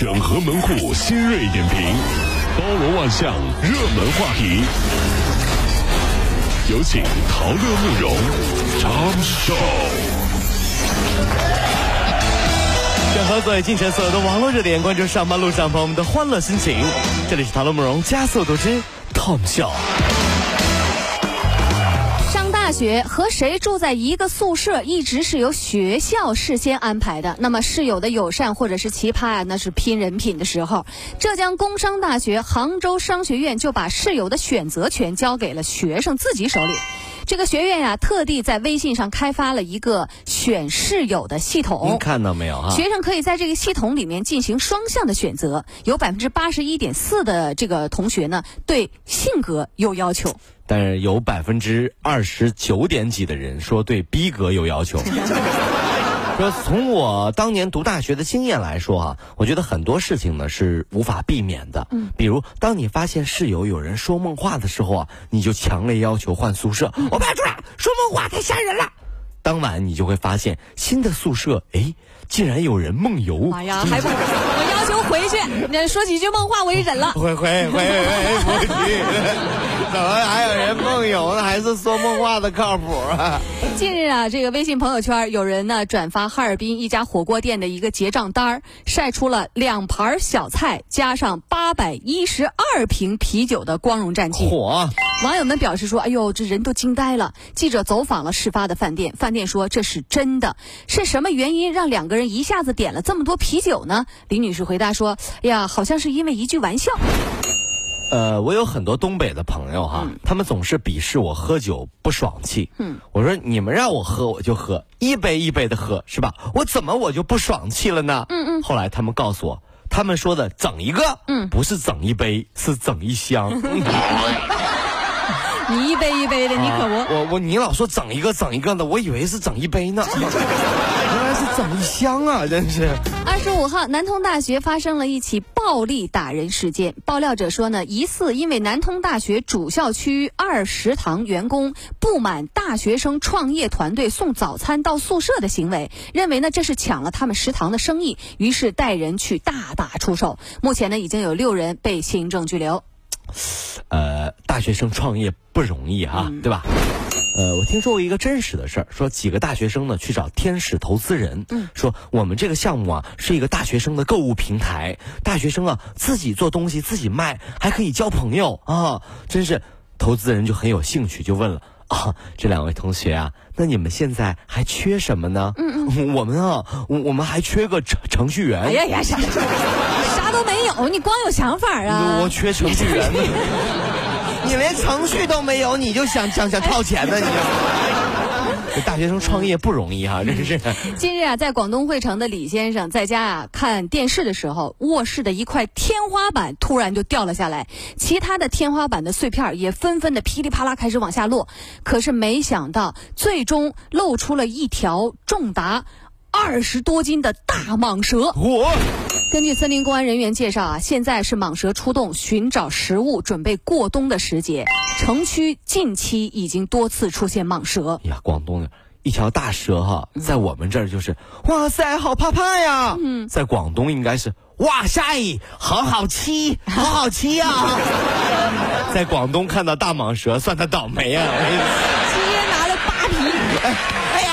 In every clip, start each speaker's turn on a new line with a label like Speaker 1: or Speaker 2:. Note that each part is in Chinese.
Speaker 1: 整合门户新锐点评，包罗万象，热门话题。有请陶乐慕容长寿。
Speaker 2: 整合最近城所有的网络热点，关注上班路上朋友们的欢乐心情。这里是陶乐慕容加速度之 Tom 秀。
Speaker 3: 学和谁住在一个宿舍，一直是由学校事先安排的。那么室友的友善或者是奇葩啊，那是拼人品的时候。浙江工商大学杭州商学院就把室友的选择权交给了学生自己手里。这个学院呀，特地在微信上开发了一个选室友的系统。
Speaker 2: 您看到没有啊？
Speaker 3: 学生可以在这个系统里面进行双向的选择。有百分之八十一点四的这个同学呢，对性格有要求。
Speaker 2: 但是有百分之二十九点几的人说对逼格有要求。说从我当年读大学的经验来说啊，我觉得很多事情呢是无法避免的。嗯，比如当你发现室友有人说梦话的时候啊，你就强烈要求换宿舍。我不要住了，说梦话太吓人了。当晚你就会发现新的宿舍，哎，竟然有人梦游。
Speaker 3: 哎呀，还不我要求回去，那说几句梦话我也忍了。
Speaker 2: 回回回回不去，怎么还有人梦游呢？还是说梦话的靠谱啊？
Speaker 3: 近日啊，这个微信朋友圈有人呢转发哈尔滨一家火锅店的一个结账单儿，晒出了两盘小菜加上八百一十二瓶啤酒的光荣战绩。
Speaker 2: 火！
Speaker 3: 网友们表示说：“哎呦，这人都惊呆了。”记者走访了事发的饭店，饭店说这是真的。是什么原因让两个人一下子点了这么多啤酒呢？李女士回答说：“哎呀，好像是因为一句玩笑。”
Speaker 2: 呃，我有很多东北的朋友哈，他们总是鄙视我喝酒不爽气。嗯，我说你们让我喝我就喝，一杯一杯的喝是吧？我怎么我就不爽气了呢？嗯嗯。后来他们告诉我，他们说的整一个，嗯，不是整一杯，是整一箱。
Speaker 3: 你一杯一杯的，你可不？
Speaker 2: 我我你老说整一个整一个的，我以为是整一杯呢。原来是整一箱啊！真是。
Speaker 3: 二十五号，南通大学发生了一起暴力打人事件。爆料者说呢，疑似因为南通大学主校区二食堂员工不满大学生创业团队送早餐到宿舍的行为，认为呢这是抢了他们食堂的生意，于是带人去大打出手。目前呢，已经有六人被行政拘留。
Speaker 2: 呃，大学生创业不容易啊，对吧？呃，我听说过一个真实的事儿，说几个大学生呢去找天使投资人，嗯，说我们这个项目啊是一个大学生的购物平台，大学生啊自己做东西自己卖，还可以交朋友啊，真是投资人就很有兴趣，就问了啊，这两位同学啊，那你们现在还缺什么呢？嗯嗯，我们啊，我我们还缺个程程序员。哎呀呀，
Speaker 3: 啥啥都没有，你光有想法啊？
Speaker 2: 我缺程序员。你连程序都没有，你就想想想套钱呢？你这这大学生创业不容易哈，真是。
Speaker 3: 近日啊，在广东惠城的李先生在家啊看电视的时候，卧室的一块天花板突然就掉了下来，其他的天花板的碎片也纷纷的噼里啪啦开始往下落。可是没想到，最终露出了一条重达二十多斤的大蟒蛇。我。根据森林公安人员介绍啊，现在是蟒蛇出动寻找食物、准备过冬的时节。城区近期已经多次出现蟒蛇。
Speaker 2: 呀，广东的一条大蛇哈，在我们这儿就是哇塞，好怕怕呀。嗯，在广东应该是哇塞，好好吃，好好吃呀。在广东看到大蟒蛇，算他倒霉啊。
Speaker 3: 直接拿了扒皮。
Speaker 2: 哎呀，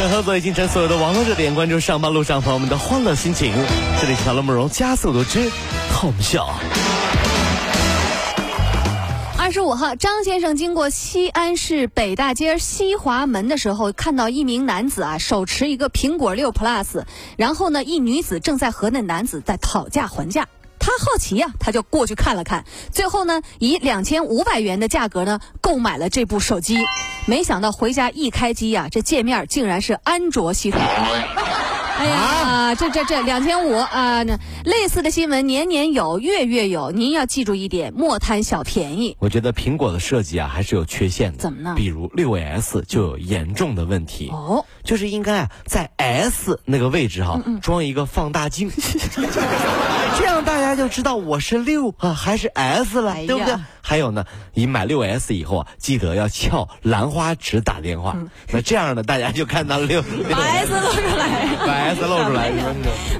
Speaker 2: 整合最近城所有的网络热点，关注上班路上朋友们的欢乐心情。这里是陶乐慕容加速度之痛笑。
Speaker 3: 二十五号，张先生经过西安市北大街西华门的时候，看到一名男子啊手持一个苹果六 Plus，然后呢，一女子正在和那男子在讨价还价。他好奇呀，他就过去看了看，最后呢，以两千五百元的价格呢购买了这部手机。没想到回家一开机呀，这界面竟然是安卓系统。哎呀，这这这两千五啊！那类似的新闻年年有，月月有。您要记住一点，莫贪小便宜。
Speaker 2: 我觉得苹果的设计啊，还是有缺陷的。
Speaker 3: 怎么呢？
Speaker 2: 比如六 S 就有严重的问题。哦，就是应该啊，在 S 那个位置哈，装一个放大镜。这样大家就知道我是六啊还是 S 了，对不对？还有呢，你买六 S 以后啊，记得要翘兰花指打电话。那这样呢，大家就看到六
Speaker 3: 把 S 露出来，
Speaker 2: 把 S 露出来。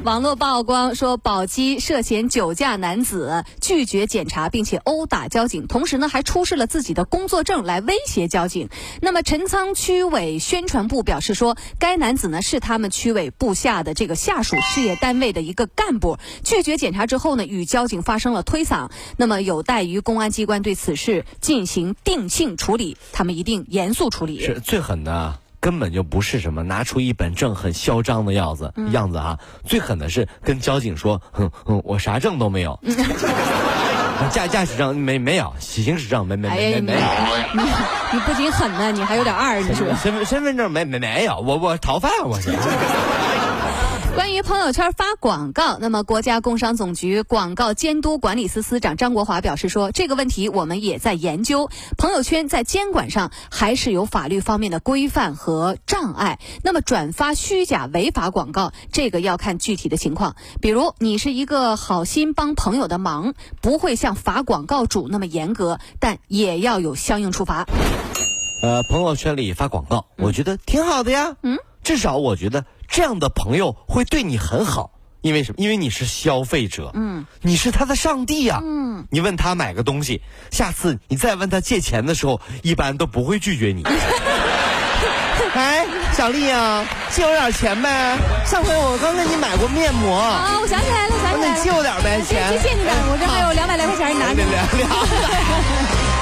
Speaker 3: 网络曝光说，宝鸡涉嫌酒驾男子拒绝检查，并且殴打交警，同时呢还出示了自己的工作证来威胁交警。那么陈仓区委宣传部表示说，该男子呢是他们区委部下的这个下属事业单位的一个干部，拒绝检查之后呢，与交警发生了推搡。那么有待于公安机关。对此事进行定性处理，他们一定严肃处理。
Speaker 2: 是最狠的，根本就不是什么拿出一本证很嚣张的样子样子啊！最狠的是跟交警说：“哼哼，我啥证都没有，驾驾驶证没没有，行驶证没没没没有。”
Speaker 3: 你不仅狠呢，你还有点二，你说
Speaker 2: 身份身份证没没没有，我我逃犯我是。
Speaker 3: 关于朋友圈发广告，那么国家工商总局广告监督管理司司长张国华表示说，这个问题我们也在研究。朋友圈在监管上还是有法律方面的规范和障碍。那么转发虚假违法广告，这个要看具体的情况。比如你是一个好心帮朋友的忙，不会像罚广告主那么严格，但也要有相应处罚。
Speaker 2: 呃，朋友圈里发广告，我觉得挺好的呀。嗯，至少我觉得。这样的朋友会对你很好，因为什么？因为你是消费者，嗯，你是他的上帝呀，嗯，你问他买个东西，下次你再问他借钱的时候，一般都不会拒绝你。哎，小丽啊，借我点钱呗！上回我刚给你买过面膜
Speaker 3: 啊，我想起来了，想起来了，
Speaker 2: 借我点呗钱，
Speaker 3: 谢谢你点，我这还有两百来块钱，你拿着。两两百。